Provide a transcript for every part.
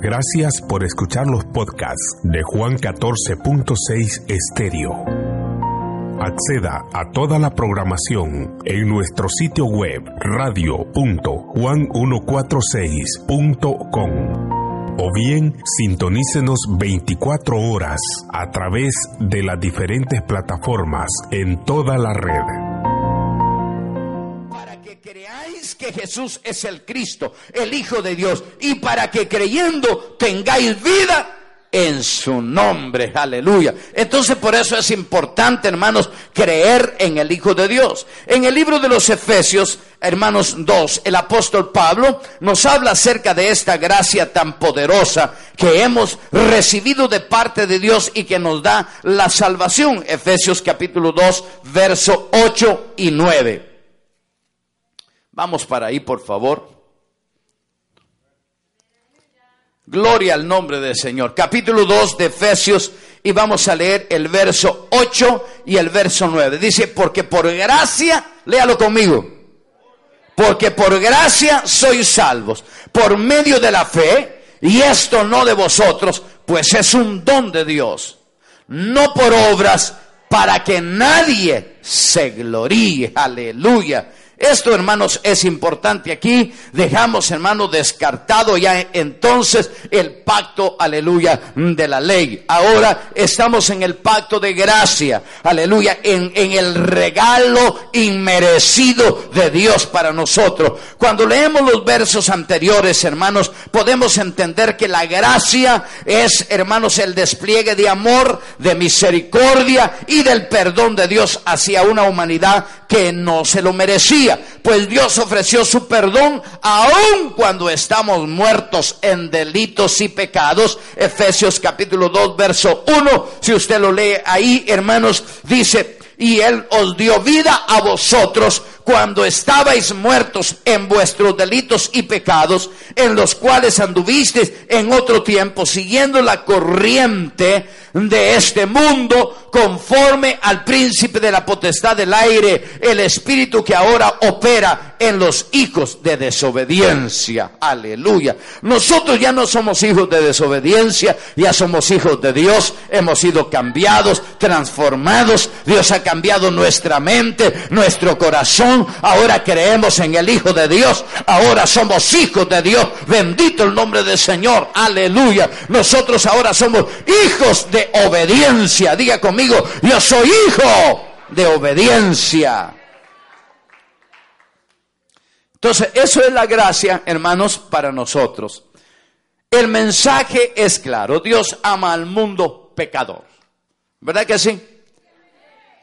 Gracias por escuchar los podcasts de Juan 14.6 Estéreo. Acceda a toda la programación en nuestro sitio web radio.juan146.com o bien sintonícenos 24 horas a través de las diferentes plataformas en toda la red. Que Jesús es el Cristo, el Hijo de Dios, y para que creyendo tengáis vida en su nombre, aleluya. Entonces por eso es importante, hermanos, creer en el Hijo de Dios. En el libro de los Efesios, hermanos 2, el apóstol Pablo nos habla acerca de esta gracia tan poderosa que hemos recibido de parte de Dios y que nos da la salvación. Efesios capítulo 2, verso 8 y 9. Vamos para ahí, por favor. Gloria al nombre del Señor. Capítulo 2 de Efesios y vamos a leer el verso 8 y el verso 9. Dice, porque por gracia, léalo conmigo, porque por gracia sois salvos, por medio de la fe, y esto no de vosotros, pues es un don de Dios, no por obras, para que nadie se gloríe. Aleluya. Esto, hermanos, es importante aquí. Dejamos, hermanos, descartado ya entonces el pacto, aleluya, de la ley. Ahora estamos en el pacto de gracia, aleluya, en, el regalo inmerecido de Dios para nosotros. Cuando leemos los versos anteriores, hermanos, podemos entender que la gracia es, hermanos, el despliegue de amor, de misericordia y del perdón de Dios hacia una humanidad que no se lo merecía pues Dios ofreció su perdón aun cuando estamos muertos en delitos y pecados. Efesios capítulo 2, verso 1, si usted lo lee ahí, hermanos, dice, y Él os dio vida a vosotros cuando estabais muertos en vuestros delitos y pecados, en los cuales anduvisteis en otro tiempo, siguiendo la corriente de este mundo, conforme al príncipe de la potestad del aire, el espíritu que ahora opera en los hijos de desobediencia. Aleluya. Nosotros ya no somos hijos de desobediencia, ya somos hijos de Dios, hemos sido cambiados, transformados, Dios ha cambiado nuestra mente, nuestro corazón, ahora creemos en el Hijo de Dios, ahora somos hijos de Dios, bendito el nombre del Señor, aleluya. Nosotros ahora somos hijos de obediencia, diga conmigo, yo soy hijo de obediencia. Entonces, eso es la gracia, hermanos, para nosotros. El mensaje es claro, Dios ama al mundo pecador. ¿Verdad que sí?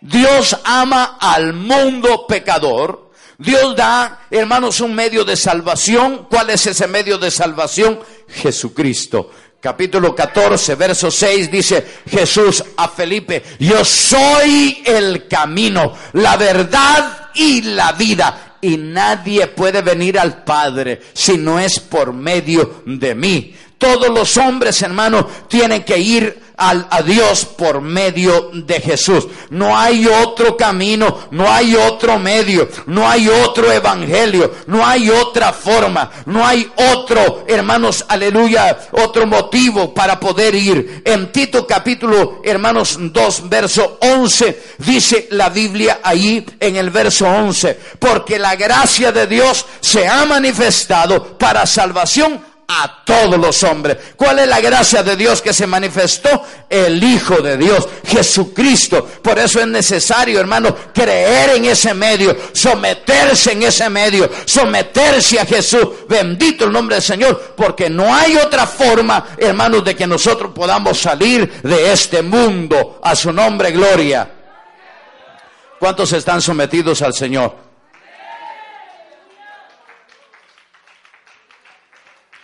Dios ama al mundo pecador. Dios da, hermanos, un medio de salvación. ¿Cuál es ese medio de salvación? Jesucristo. Capítulo 14, verso 6 dice Jesús a Felipe, yo soy el camino, la verdad y la vida. Y nadie puede venir al Padre si no es por medio de mí. Todos los hombres, hermanos, tienen que ir a Dios por medio de Jesús. No hay otro camino, no hay otro medio, no hay otro evangelio, no hay otra forma, no hay otro, hermanos, aleluya, otro motivo para poder ir. En Tito capítulo, hermanos 2, verso 11, dice la Biblia ahí en el verso 11, porque la gracia de Dios se ha manifestado para salvación a todos los hombres. ¿Cuál es la gracia de Dios que se manifestó? El Hijo de Dios, Jesucristo. Por eso es necesario, hermano, creer en ese medio, someterse en ese medio, someterse a Jesús. Bendito el nombre del Señor, porque no hay otra forma, hermanos, de que nosotros podamos salir de este mundo. A su nombre, gloria. ¿Cuántos están sometidos al Señor?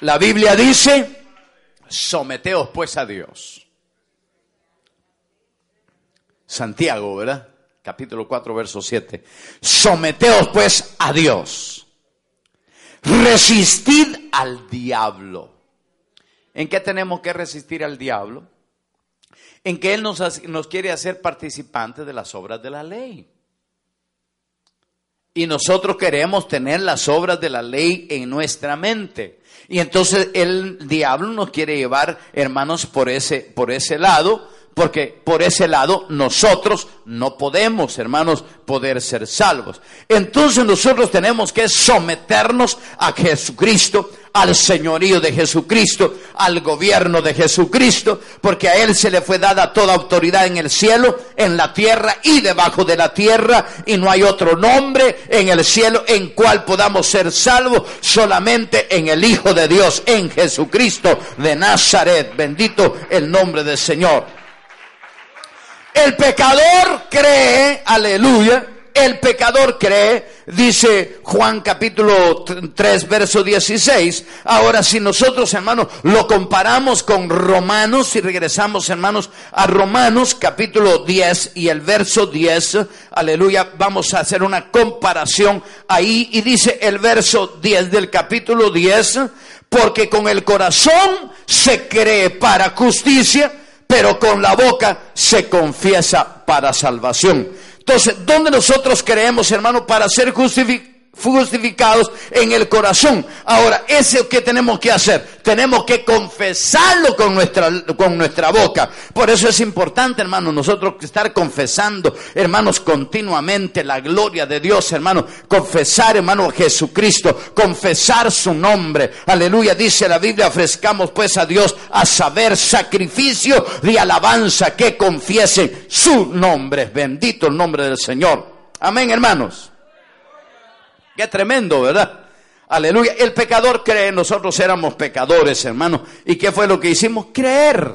La Biblia dice, someteos pues a Dios. Santiago, ¿verdad? Capítulo 4, verso 7. Someteos pues a Dios. Resistid al diablo. ¿En qué tenemos que resistir al diablo? En que Él nos, nos quiere hacer participantes de las obras de la ley. Y nosotros queremos tener las obras de la ley en nuestra mente. Y entonces el diablo nos quiere llevar, hermanos, por ese, por ese lado, porque por ese lado nosotros no podemos, hermanos, poder ser salvos. Entonces nosotros tenemos que someternos a Jesucristo, al señorío de Jesucristo, al gobierno de Jesucristo, porque a Él se le fue dada toda autoridad en el cielo, en la tierra y debajo de la tierra, y no hay otro nombre en el cielo en cual podamos ser salvos, solamente en el Hijo de Dios, en Jesucristo de Nazaret. Bendito el nombre del Señor. El pecador cree, aleluya, el pecador cree, dice Juan capítulo 3, verso 16. Ahora, si nosotros, hermanos, lo comparamos con Romanos, si regresamos, hermanos, a Romanos capítulo 10 y el verso 10, aleluya, vamos a hacer una comparación ahí y dice el verso 10 del capítulo 10, porque con el corazón se cree para justicia pero con la boca se confiesa para salvación. Entonces, ¿dónde nosotros creemos, hermano, para ser justificados? Justificados en el corazón. Ahora, ¿eso que tenemos que hacer? Tenemos que confesarlo con nuestra, con nuestra boca. Por eso es importante, hermano, nosotros estar confesando, hermanos, continuamente la gloria de Dios, hermano. Confesar, hermano, Jesucristo. Confesar su nombre. Aleluya. Dice la Biblia, ofrezcamos pues a Dios a saber sacrificio de alabanza que confiesen su nombre. Bendito el nombre del Señor. Amén, hermanos. Qué tremendo, ¿verdad? Aleluya. El pecador cree, nosotros éramos pecadores, hermano. ¿Y qué fue lo que hicimos? Creer.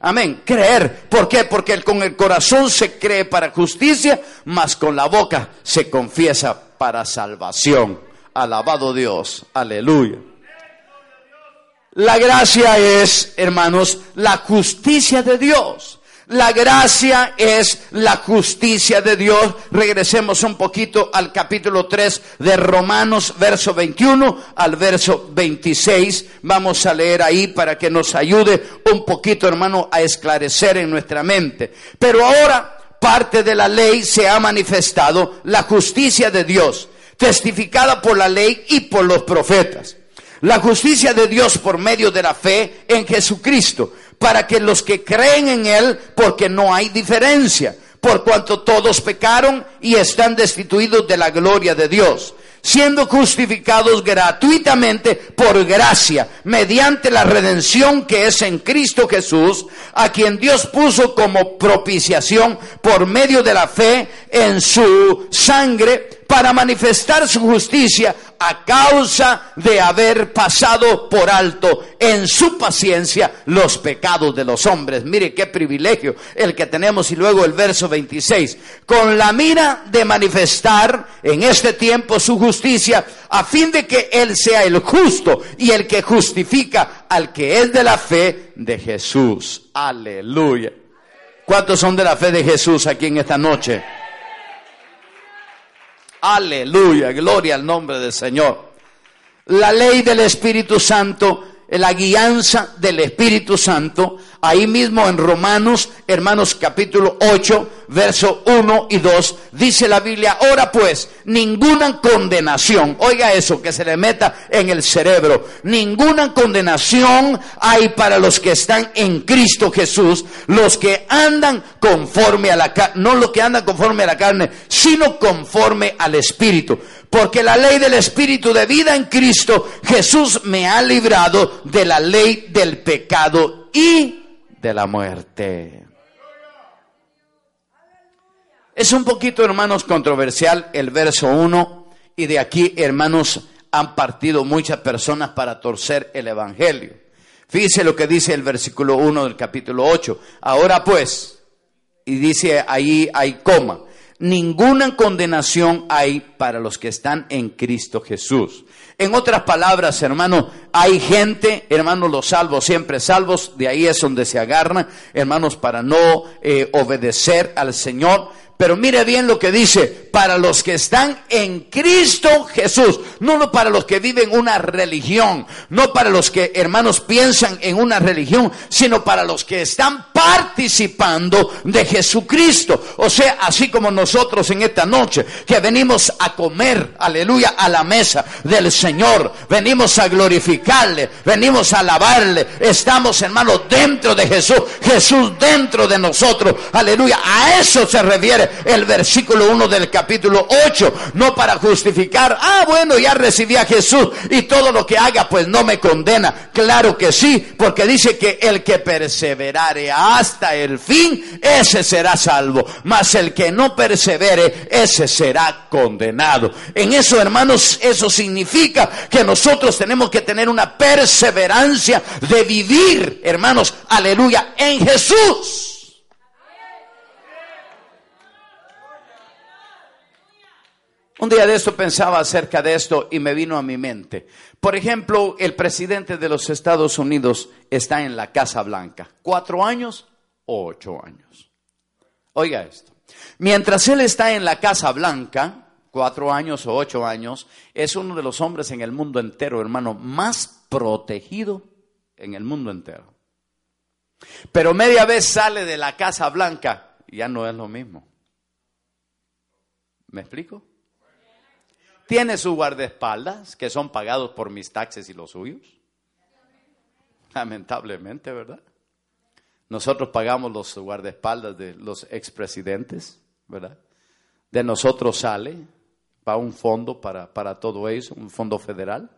Amén. Creer. ¿Por qué? Porque con el corazón se cree para justicia, mas con la boca se confiesa para salvación. Alabado Dios. Aleluya. La gracia es, hermanos, la justicia de Dios. La gracia es la justicia de Dios. Regresemos un poquito al capítulo 3 de Romanos, verso 21 al verso 26. Vamos a leer ahí para que nos ayude un poquito, hermano, a esclarecer en nuestra mente. Pero ahora, parte de la ley se ha manifestado la justicia de Dios, testificada por la ley y por los profetas. La justicia de Dios por medio de la fe en Jesucristo para que los que creen en Él, porque no hay diferencia, por cuanto todos pecaron y están destituidos de la gloria de Dios, siendo justificados gratuitamente por gracia, mediante la redención que es en Cristo Jesús, a quien Dios puso como propiciación por medio de la fe en su sangre, para manifestar su justicia a causa de haber pasado por alto en su paciencia los pecados de los hombres. Mire qué privilegio el que tenemos y luego el verso 26. Con la mira de manifestar en este tiempo su justicia a fin de que Él sea el justo y el que justifica al que es de la fe de Jesús. Aleluya. ¿Cuántos son de la fe de Jesús aquí en esta noche? Aleluya, gloria al nombre del Señor. La ley del Espíritu Santo, la guianza del Espíritu Santo, ahí mismo en Romanos, hermanos capítulo 8, verso 1 y 2, dice la Biblia, ahora pues, ninguna condenación, oiga eso, que se le meta en el cerebro, ninguna condenación hay para los que están en Cristo Jesús, los que andan conforme a la carne, no los que andan conforme a la carne, sino conforme al Espíritu. Porque la ley del Espíritu de vida en Cristo, Jesús me ha librado de la ley del pecado y de la muerte. Es un poquito, hermanos, controversial el verso 1 y de aquí, hermanos, han partido muchas personas para torcer el Evangelio. Fíjese lo que dice el versículo 1 del capítulo 8. Ahora pues, y dice ahí hay coma, ninguna condenación hay para los que están en Cristo Jesús. En otras palabras, hermano, hay gente, hermanos, los salvos siempre salvos, de ahí es donde se agarran, hermanos, para no eh, obedecer al Señor. Pero mire bien lo que dice, para los que están en Cristo Jesús, no para los que viven una religión, no para los que hermanos piensan en una religión, sino para los que están participando de Jesucristo. O sea, así como nosotros en esta noche, que venimos a comer, aleluya, a la mesa del Señor, venimos a glorificarle, venimos a alabarle, estamos hermanos dentro de Jesús, Jesús dentro de nosotros, aleluya, a eso se refiere el versículo 1 del capítulo 8, no para justificar, ah, bueno, ya recibí a Jesús y todo lo que haga pues no me condena. Claro que sí, porque dice que el que perseverare hasta el fin, ese será salvo, mas el que no persevere, ese será condenado. En eso, hermanos, eso significa que nosotros tenemos que tener una perseverancia de vivir, hermanos, aleluya, en Jesús. Un día de esto pensaba acerca de esto y me vino a mi mente. Por ejemplo, el presidente de los Estados Unidos está en la Casa Blanca. ¿Cuatro años o ocho años? Oiga esto. Mientras él está en la Casa Blanca, cuatro años o ocho años, es uno de los hombres en el mundo entero, hermano, más protegido en el mundo entero. Pero media vez sale de la Casa Blanca ya no es lo mismo. ¿Me explico? Tiene sus guardaespaldas, que son pagados por mis taxes y los suyos. Lamentablemente, ¿verdad? Nosotros pagamos los guardaespaldas de los expresidentes, ¿verdad? De nosotros sale para un fondo para, para todo eso, un fondo federal.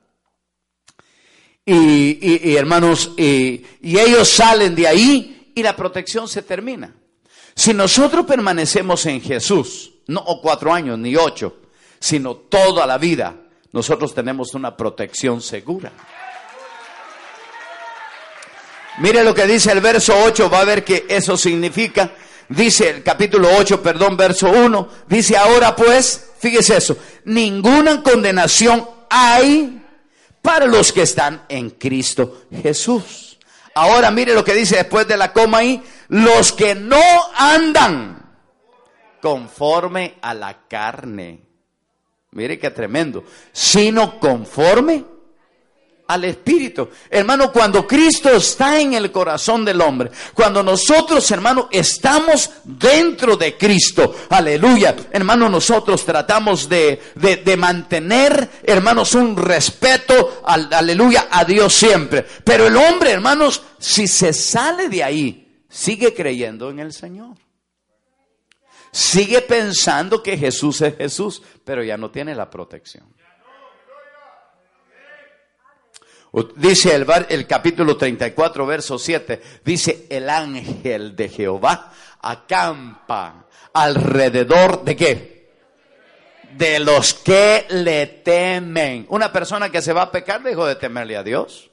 Y, hermanos, y, y ellos salen de ahí y la protección se termina. Si nosotros permanecemos en Jesús, no o cuatro años ni ocho, sino toda la vida, nosotros tenemos una protección segura. Mire lo que dice el verso 8, va a ver que eso significa. Dice el capítulo 8, perdón, verso 1, dice ahora pues, fíjese eso, ninguna condenación hay para los que están en Cristo Jesús. Ahora mire lo que dice después de la coma ahí, los que no andan conforme a la carne Mire qué tremendo. Sino conforme al Espíritu. Hermano, cuando Cristo está en el corazón del hombre, cuando nosotros, hermano, estamos dentro de Cristo, aleluya, hermano, nosotros tratamos de, de, mantener, hermanos, un respeto, aleluya, a Dios siempre. Pero el hombre, hermanos, si se sale de ahí, sigue creyendo en el Señor sigue pensando que Jesús es Jesús, pero ya no tiene la protección. Dice el, el, capítulo 34, verso 7, dice, el ángel de Jehová acampa alrededor de qué? De los que le temen. Una persona que se va a pecar dejó de temerle a Dios.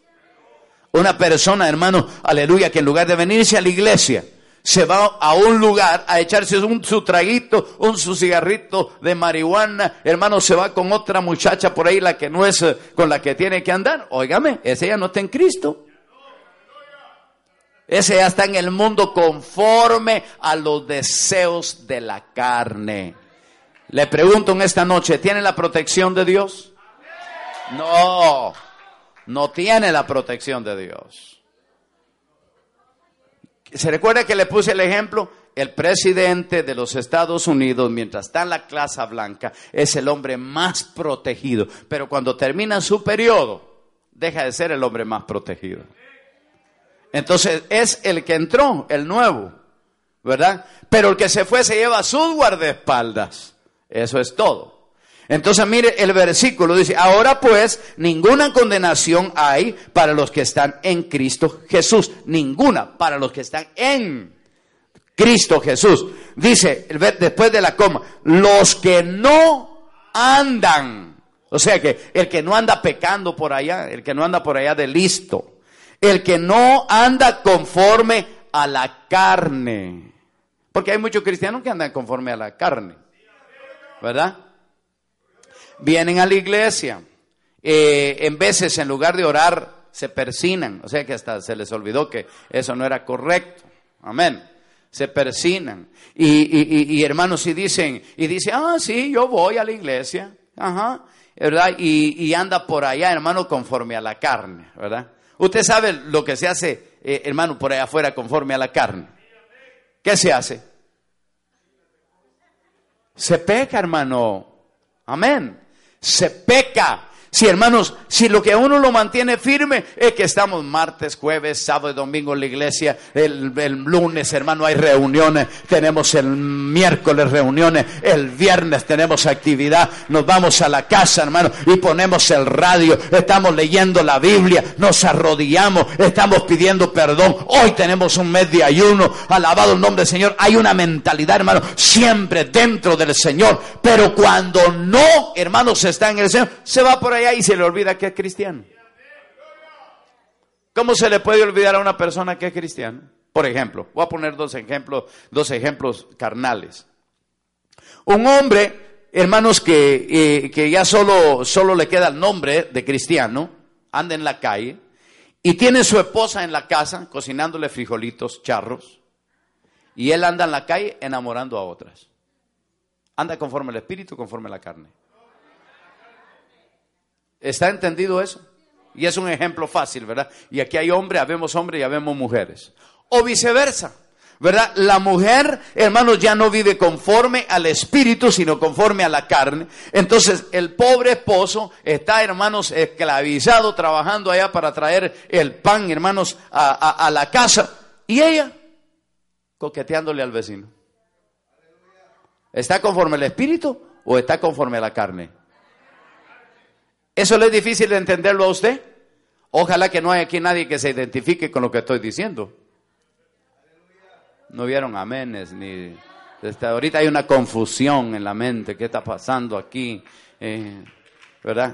Una persona, hermano, aleluya, que en lugar de venirse a la iglesia, se va a un lugar a echarse un, su traguito, un su cigarrito de marihuana, hermano, se va con otra muchacha por ahí, la que no es con la que tiene que andar. Óigame, ese ya no está en Cristo. Ese ya está en el mundo conforme a los deseos de la carne. Le pregunto en esta noche, ¿tiene la protección de Dios? No, no tiene la protección de Dios. ¿Se recuerda que le puse el ejemplo? El presidente de los Estados Unidos, mientras está en la clase blanca, es el hombre más protegido. Pero cuando termina su periodo, deja de ser el hombre más protegido. Entonces es el que entró, el nuevo, ¿verdad? Pero el que se fue se lleva sus guardaespaldas. Eso es todo. Entonces mire el versículo, dice, ahora pues ninguna condenación hay para los que están en Cristo Jesús, ninguna para los que están en Cristo Jesús. Dice, después de la coma, los que no andan, o sea que el que no anda pecando por allá, el que no anda por allá de listo, el que no anda conforme a la carne, porque hay muchos cristianos que andan conforme a la carne, ¿verdad? Vienen a la iglesia, eh, en veces en lugar de orar se persinan, o sea que hasta se les olvidó que eso no era correcto. Amén. se persinan. Y, hermanos, y dicen, y dice, ah, sí, yo voy a la iglesia, ajá, ¿verdad? Y, anda por allá, hermano, conforme a la carne, ¿verdad? Usted sabe lo que se hace, eh, hermano, por allá afuera conforme a la carne. ¿Qué se hace? Se peca, hermano. Amén. Se peca. Si hermanos, si lo que a uno lo mantiene firme es que estamos martes, jueves, sábado y domingo en la iglesia, el, lunes, hermano, hay reuniones, tenemos el miércoles reuniones, el viernes tenemos actividad, nos vamos a la casa, hermano, y ponemos el radio, estamos leyendo la Biblia, nos arrodillamos, estamos pidiendo perdón. Hoy tenemos un mes de ayuno, alabado el nombre del Señor. Hay una mentalidad, hermano, siempre dentro del Señor, pero cuando no, hermanos, está en el Señor, se va por y se le olvida que es cristiano. ¿Cómo se le puede olvidar a una persona que es cristiano? Por ejemplo, voy a poner dos ejemplos, dos ejemplos carnales. Un hombre, hermanos, que, eh, que ya solo, solo le queda el nombre de cristiano, anda en la calle y tiene su esposa en la casa cocinándole frijolitos, charros, y él anda en la calle enamorando a otras. Anda conforme al espíritu, conforme la carne. ¿Está entendido eso? Y es un ejemplo fácil, ¿verdad? Y aquí hay hombres, habemos hombres y habemos mujeres. O viceversa, ¿verdad? La mujer, hermanos, ya no vive conforme al espíritu, sino conforme a la carne. Entonces, el pobre esposo está, hermanos, esclavizado, trabajando allá para traer el pan, hermanos, a, a la casa. Y ella, coqueteándole al vecino. ¿Está conforme al espíritu o está conforme a la carne? ¿Eso le es difícil de entenderlo a usted? Ojalá que no haya aquí nadie que se identifique con lo que estoy diciendo. No vieron amenes ni... Desde ahorita hay una confusión en la mente. ¿Qué está pasando aquí? Eh, ¿Verdad?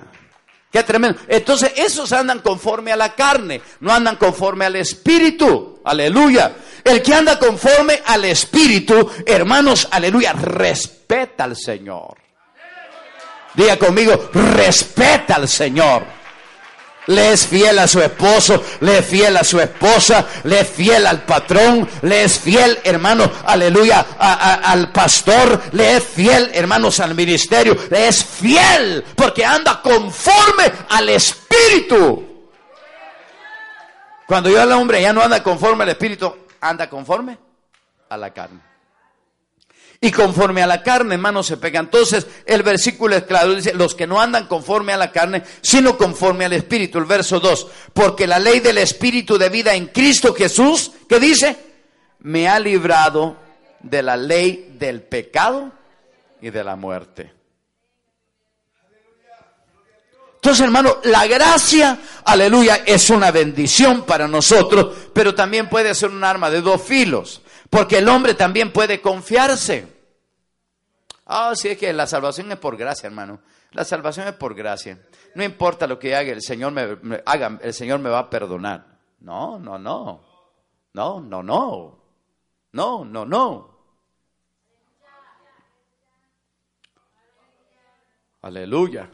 Qué tremendo. Entonces, esos andan conforme a la carne, no andan conforme al espíritu. Aleluya. El que anda conforme al espíritu, hermanos, aleluya, respeta al Señor. Diga conmigo, respeta al Señor. Le es fiel a su esposo, le es fiel a su esposa, le es fiel al patrón, le es fiel, hermano, aleluya, al pastor, le es fiel, hermanos, al ministerio, le es fiel porque anda conforme al Espíritu. Cuando yo al hombre ya no anda conforme al Espíritu, anda conforme a la carne y conforme a la carne, hermano, se pega. Entonces, el versículo es claro, dice, los que no andan conforme a la carne, sino conforme al Espíritu. El verso 2, porque la ley del Espíritu de vida en Cristo Jesús, ¿qué dice? Me ha librado de la ley del pecado y de la muerte. Entonces, hermano, la gracia, aleluya, es una bendición para nosotros, pero también puede ser un arma de dos filos. Porque el hombre también puede confiarse. Ah, sí, es que la salvación es por gracia, hermano. La salvación es por gracia. No importa lo que haga, el Señor me, haga, el Señor me va a perdonar. No, no, no. No, no, no. No, no, no. Aleluya.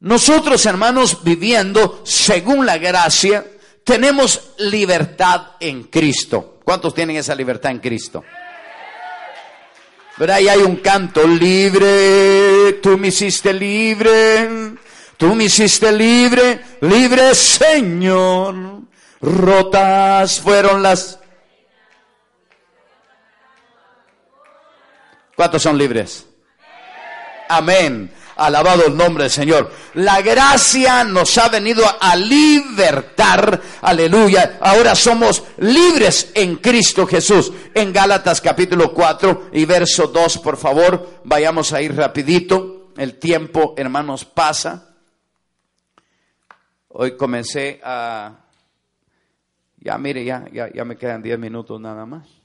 Nosotros, hermanos, viviendo según la gracia, tenemos libertad en Cristo. ¿Cuántos tienen esa libertad en Cristo? Pero ahí hay un canto, libre, tú me hiciste libre, tú me hiciste libre, libre Señor. Rotas fueron las... ¿Cuántos son libres? Amén. Alabado el nombre del Señor. La gracia nos ha venido a libertar. Aleluya. Ahora somos libres en Cristo Jesús. En Gálatas capítulo 4 y verso 2, por favor, vayamos a ir rapidito. El tiempo, hermanos, pasa. Hoy comencé a... Ya, mire, ya, ya, ya me quedan 10 minutos nada más.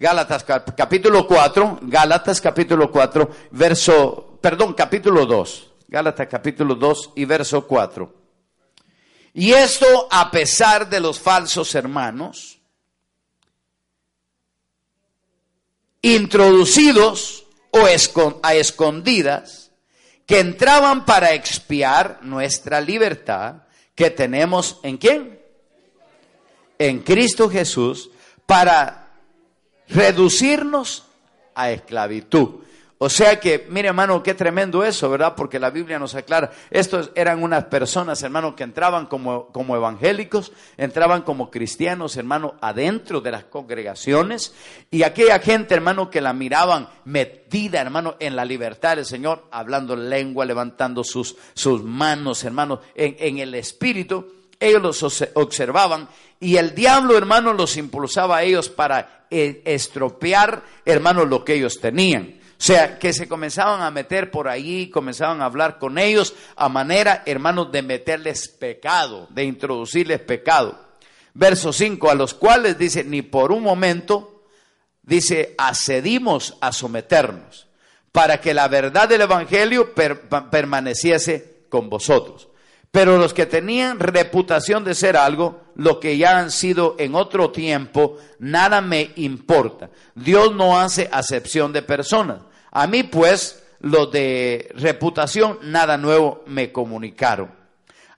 Gálatas capítulo 4, Gálatas capítulo 4, verso, perdón, capítulo 2. Gálatas capítulo 2 y verso 4. Y esto a pesar de los falsos hermanos, introducidos o a escondidas, que entraban para expiar nuestra libertad que tenemos en quién? en Cristo Jesús para reducirnos a esclavitud. O sea que, mire hermano, qué tremendo eso, ¿verdad? Porque la Biblia nos aclara, estos eran unas personas, hermano, que entraban como, como evangélicos, entraban como cristianos, hermano, adentro de las congregaciones, y aquella gente, hermano, que la miraban metida, hermano, en la libertad del Señor, hablando lengua, levantando sus, sus manos, hermano, en, en el espíritu, ellos los observaban y el diablo, hermano, los impulsaba a ellos para eh, estropear, hermano, lo que ellos tenían. O sea, que se comenzaban a meter por allí, comenzaban a hablar con ellos a manera, hermanos, de meterles pecado, de introducirles pecado. Verso 5, a los cuales dice, ni por un momento, dice, accedimos a someternos, para que la verdad del Evangelio permaneciese con vosotros. Pero los que tenían reputación de ser algo, lo que ya han sido en otro tiempo, nada me importa. Dios no hace acepción de personas. A mí pues, los de reputación, nada nuevo me comunicaron.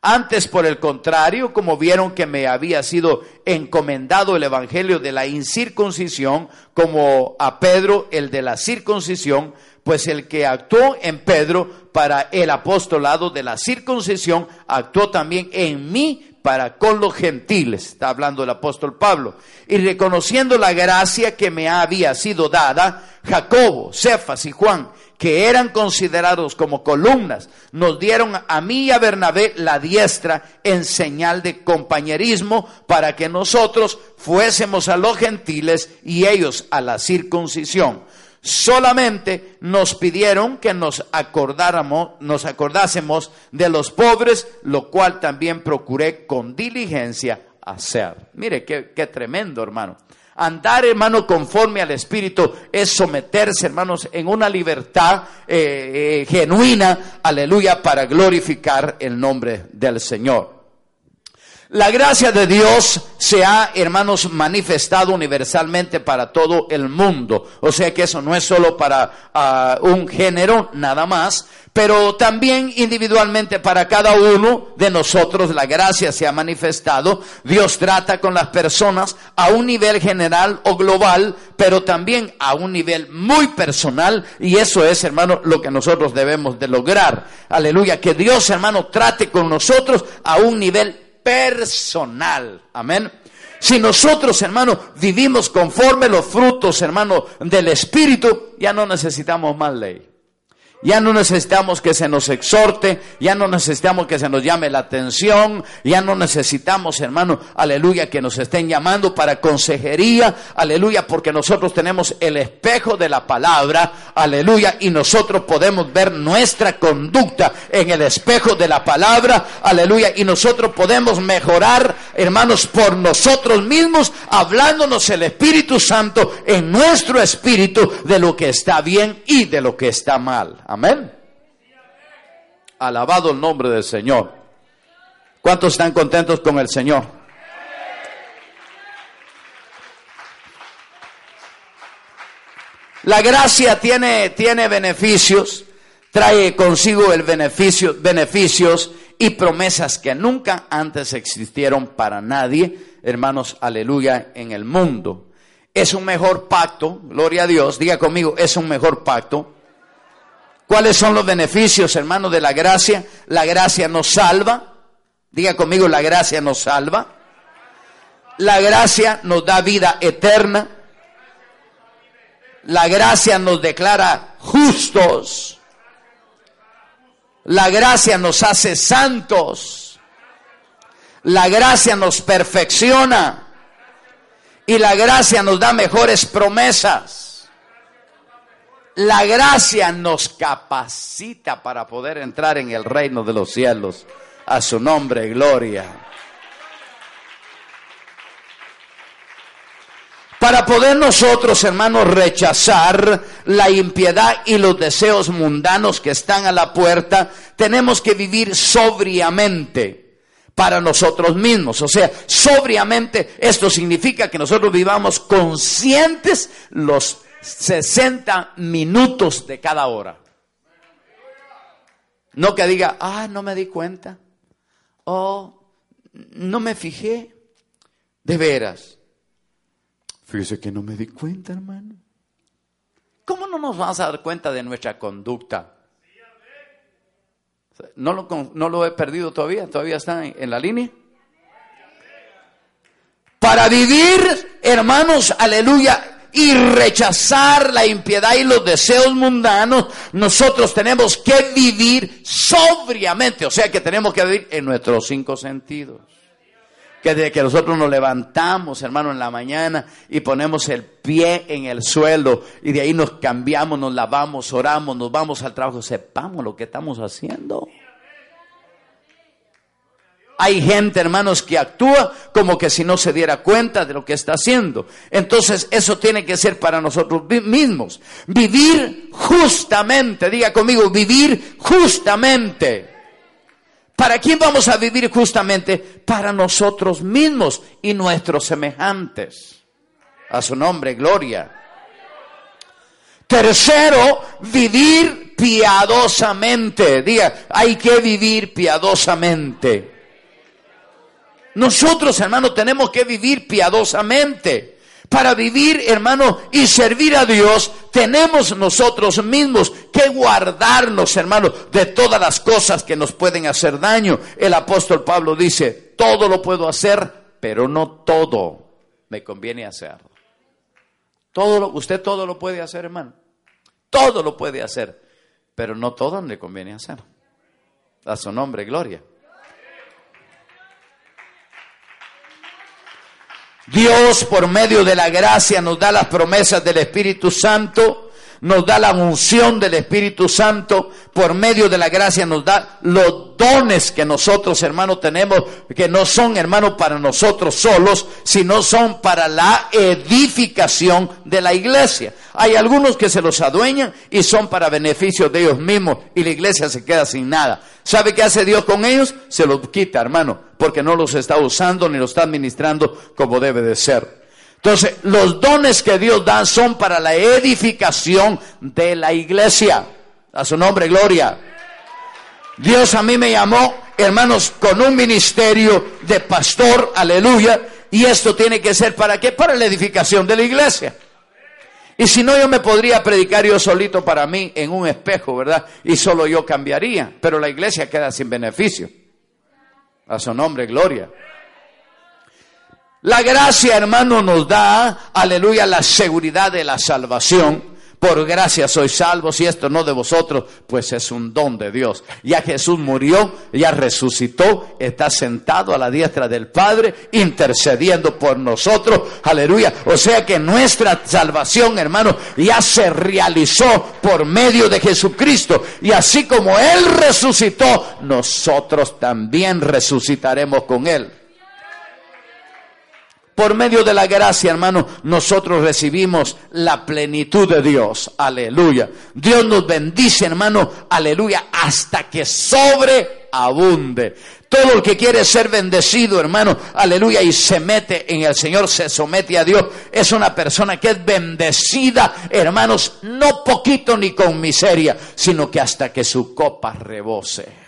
Antes, por el contrario, como vieron que me había sido encomendado el evangelio de la incircuncisión, como a Pedro el de la circuncisión, pues el que actuó en Pedro para el apostolado de la circuncisión, actuó también en mí para con los gentiles, está hablando el apóstol Pablo, y reconociendo la gracia que me había sido dada, Jacobo, Cefas y Juan, que eran considerados como columnas, nos dieron a mí y a Bernabé la diestra en señal de compañerismo para que nosotros fuésemos a los gentiles y ellos a la circuncisión solamente nos pidieron que nos acordáramos, nos acordásemos de los pobres, lo cual también procuré con diligencia hacer. Mire, qué, tremendo, hermano. Andar, hermano, conforme al Espíritu es someterse, hermanos, en una libertad eh, eh, genuina, aleluya, para glorificar el nombre del Señor. La gracia de Dios se ha, hermanos, manifestado universalmente para todo el mundo. O sea que eso no es solo para ah, un género nada más, pero también individualmente para cada uno de nosotros la gracia se ha manifestado. Dios trata con las personas a un nivel general o global, pero también a un nivel muy personal. Y eso es, hermano, lo que nosotros debemos de lograr. Aleluya, que Dios, hermano, trate con nosotros a un nivel personal. Amén. Si nosotros, hermano, vivimos conforme los frutos, hermano, del Espíritu, ya no necesitamos más ley. Ya no necesitamos que se nos exhorte, ya no necesitamos que se nos llame la atención, ya no necesitamos, hermano, aleluya, que nos estén llamando para consejería, aleluya, porque nosotros tenemos el espejo de la palabra, aleluya, y nosotros podemos ver nuestra conducta en el espejo de la palabra, aleluya, y nosotros podemos mejorar, hermanos, por nosotros mismos, hablándonos el Espíritu Santo en nuestro espíritu de lo que está bien y de lo que está mal. Amén. Alabado el nombre del Señor. ¿Cuántos están contentos con el Señor? La gracia tiene, tiene beneficios, trae consigo el beneficio, beneficios y promesas que nunca antes existieron para nadie, hermanos, aleluya, en el mundo. Es un mejor pacto, gloria a Dios, diga conmigo, es un mejor pacto ¿Cuáles son los beneficios, hermano, de la gracia? La gracia nos salva. Diga conmigo, la gracia nos salva. La gracia nos da vida eterna. La gracia nos declara justos. La gracia nos hace santos. La gracia nos perfecciona. Y la gracia nos da mejores promesas. La gracia nos capacita para poder entrar en el reino de los cielos. A su nombre, gloria. Para poder nosotros, hermanos, rechazar la impiedad y los deseos mundanos que están a la puerta, tenemos que vivir sobriamente para nosotros mismos. O sea, sobriamente esto significa que nosotros vivamos conscientes los 60 minutos de cada hora. No que diga, ah, no me di cuenta. O no me fijé. De veras. Fíjese que no me di cuenta, hermano. ¿Cómo no nos vamos a dar cuenta de nuestra conducta? ¿No lo, no lo he perdido todavía? ¿Todavía está en, en la línea? Para vivir, hermanos, aleluya, y rechazar la impiedad y los deseos mundanos, nosotros tenemos que vivir sobriamente, o sea que tenemos que vivir en nuestros cinco sentidos. Que desde que nosotros nos levantamos, hermano, en la mañana y ponemos el pie en el suelo y de ahí nos cambiamos, nos lavamos, oramos, nos vamos al trabajo, sepamos lo que estamos haciendo. Hay gente, hermanos, que actúa como que si no se diera cuenta de lo que está haciendo. Entonces, eso tiene que ser para nosotros mismos. Vivir justamente, diga conmigo, vivir justamente. ¿Para quién vamos a vivir justamente? Para nosotros mismos y nuestros semejantes. A su nombre, gloria. Tercero, vivir piadosamente. Diga, hay que vivir piadosamente. Nosotros, hermano, tenemos que vivir piadosamente. Para vivir, hermano, y servir a Dios, tenemos nosotros mismos que guardarnos, hermano, de todas las cosas que nos pueden hacer daño. El apóstol Pablo dice, todo lo puedo hacer, pero no todo me conviene hacer. Todo lo, usted todo lo puede hacer, hermano. Todo lo puede hacer, pero no todo le conviene hacer. A su nombre, gloria. Dios por medio de la gracia nos da las promesas del Espíritu Santo, nos da la unción del Espíritu Santo, por medio de la gracia nos da los dones que nosotros hermanos tenemos, que no son hermanos para nosotros solos, sino son para la edificación de la iglesia. Hay algunos que se los adueñan y son para beneficio de ellos mismos y la iglesia se queda sin nada. ¿Sabe qué hace Dios con ellos? Se los quita, hermano, porque no los está usando ni los está administrando como debe de ser. Entonces, los dones que Dios da son para la edificación de la iglesia. A su nombre, gloria. Dios a mí me llamó, hermanos, con un ministerio de pastor, aleluya, y esto tiene que ser para qué? Para la edificación de la iglesia. Y si no, yo me podría predicar yo solito para mí en un espejo, ¿verdad? Y solo yo cambiaría, pero la iglesia queda sin beneficio. A su nombre, gloria. La gracia, hermano, nos da, aleluya, la seguridad de la salvación por gracia soy salvo, si esto no de vosotros, pues es un don de Dios. Ya Jesús murió, ya resucitó, está sentado a la diestra del Padre, intercediendo por nosotros, aleluya. O sea que nuestra salvación, hermano, ya se realizó por medio de Jesucristo. Y así como Él resucitó, nosotros también resucitaremos con Él. Por medio de la gracia, hermano, nosotros recibimos la plenitud de Dios. Aleluya. Dios nos bendice, hermano. Aleluya. Hasta que sobreabunde. Todo el que quiere ser bendecido, hermano, aleluya, y se mete en el Señor, se somete a Dios, es una persona que es bendecida, hermanos, no poquito ni con miseria, sino que hasta que su copa rebose.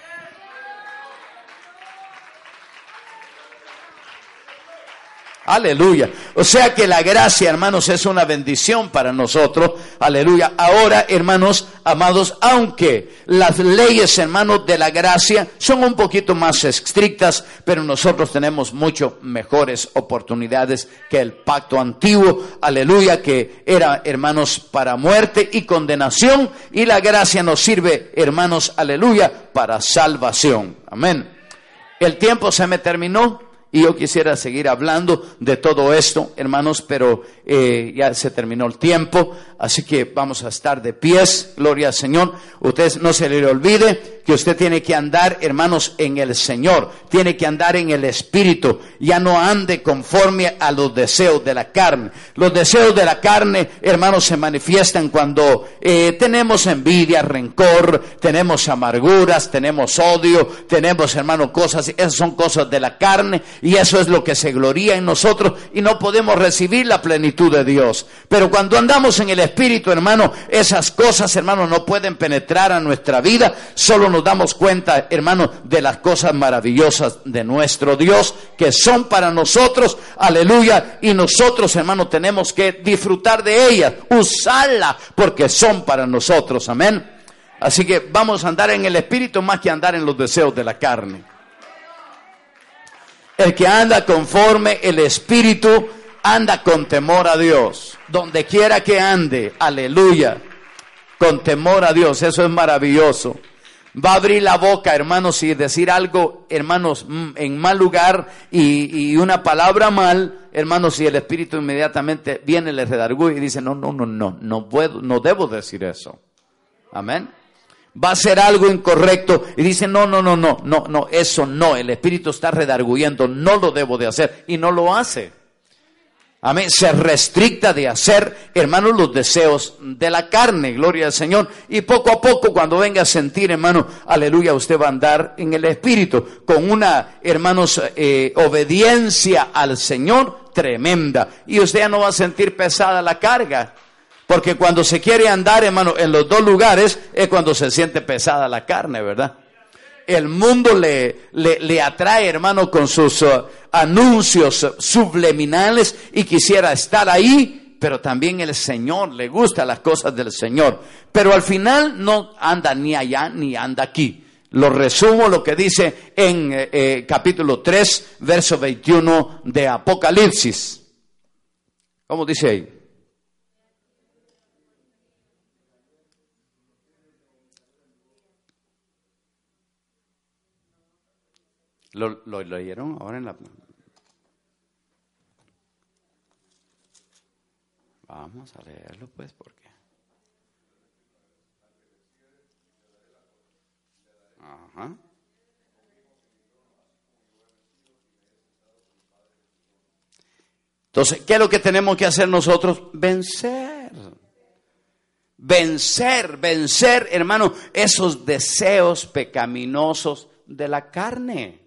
Aleluya. O sea que la gracia, hermanos, es una bendición para nosotros. Aleluya. Ahora, hermanos, amados, aunque las leyes, hermanos, de la gracia son un poquito más estrictas, pero nosotros tenemos mucho mejores oportunidades que el pacto antiguo. Aleluya, que era, hermanos, para muerte y condenación. Y la gracia nos sirve, hermanos, aleluya, para salvación. Amén. El tiempo se me terminó. Y yo quisiera seguir hablando de todo esto, hermanos, pero eh, ya se terminó el tiempo, así que vamos a estar de pies, gloria al Señor. Usted no se le olvide que usted tiene que andar, hermanos, en el Señor, tiene que andar en el Espíritu, ya no ande conforme a los deseos de la carne. Los deseos de la carne, hermanos, se manifiestan cuando eh, tenemos envidia, rencor, tenemos amarguras, tenemos odio, tenemos, hermanos, cosas, esas son cosas de la carne y eso es lo que se gloría en nosotros y no podemos recibir la plenitud de Dios. Pero cuando andamos en el Espíritu, hermano, esas cosas, hermano, no pueden penetrar a nuestra vida, solo nos damos cuenta, hermano, de las cosas maravillosas de nuestro Dios que son para nosotros, aleluya, y nosotros, hermano, tenemos que disfrutar de ellas, usarlas, porque son para nosotros, amén. Así que vamos a andar en el Espíritu más que andar en los deseos de la carne. El que anda conforme el Espíritu anda con temor a Dios. Donde quiera que ande, aleluya. Con temor a Dios, eso es maravilloso. Va a abrir la boca, hermanos, y decir algo, hermanos, en mal lugar y, una palabra mal, hermanos, y el Espíritu inmediatamente viene, le redarguye y dice, no, no, no, no, no puedo, no debo decir eso. Amén va a hacer algo incorrecto y dice, no, no, no, no, no, no, eso no, el Espíritu está redarguyendo, no lo debo de hacer y no lo hace. Amén. Se restricta de hacer, hermanos, los deseos de la carne. Gloria al Señor. Y poco a poco, cuando venga a sentir, hermano, aleluya, usted va a andar en el Espíritu. Con una, hermanos, eh, obediencia al Señor tremenda. Y usted ya no va a sentir pesada la carga. Porque cuando se quiere andar, hermano, en los dos lugares es cuando se siente pesada la carne, ¿verdad? El mundo le, le, atrae, hermano, con sus uh, anuncios subliminales y quisiera estar ahí, pero también el Señor le gusta las cosas del Señor. Pero al final no anda ni allá ni anda aquí. Lo resumo lo que dice en eh, eh, capítulo 3, verso 21 de Apocalipsis. ¿Cómo dice ahí? ¿Lo, lo leyeron ahora en la... Vamos a leerlo pues porque... Ajá. Entonces, ¿qué es lo que tenemos que hacer nosotros? Vencer. Vencer, vencer, hermano, esos deseos pecaminosos de la carne.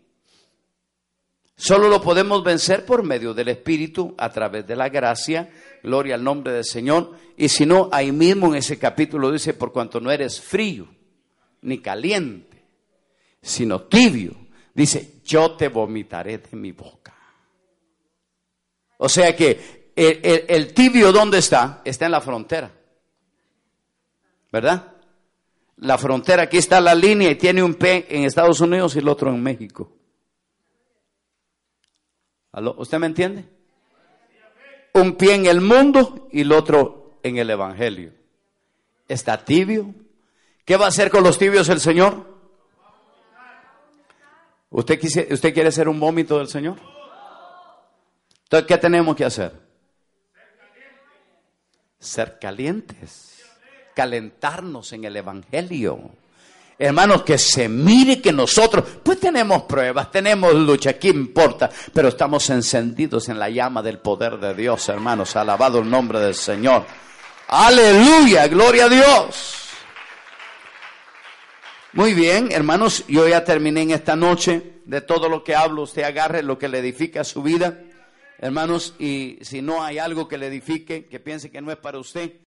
Solo lo podemos vencer por medio del Espíritu, a través de la gracia. Gloria al nombre del Señor. Y si no, ahí mismo en ese capítulo dice, por cuanto no eres frío, ni caliente, sino tibio, dice, yo te vomitaré de mi boca. O sea que el, tibio, ¿dónde está? Está en la frontera. ¿Verdad? La frontera, aquí está la línea y tiene un pie en Estados Unidos y el otro en México. ¿Usted me entiende? Un pie en el mundo y el otro en el Evangelio. Está tibio. ¿Qué va a hacer con los tibios el Señor? ¿Usted, ¿Usted quiere ser un vómito del Señor? Entonces, ¿qué tenemos que hacer? Ser calientes. Calentarnos en el Evangelio. Hermanos, que se mire que nosotros, pues tenemos pruebas, tenemos lucha, ¿qué importa? Pero estamos encendidos en la llama del poder de Dios, hermanos. Alabado el nombre del Señor. Aleluya, gloria a Dios. Muy bien, hermanos, yo ya terminé en esta noche de todo lo que hablo. Usted agarre lo que le edifica su vida, hermanos, y si no hay algo que le edifique, que piense que no es para usted,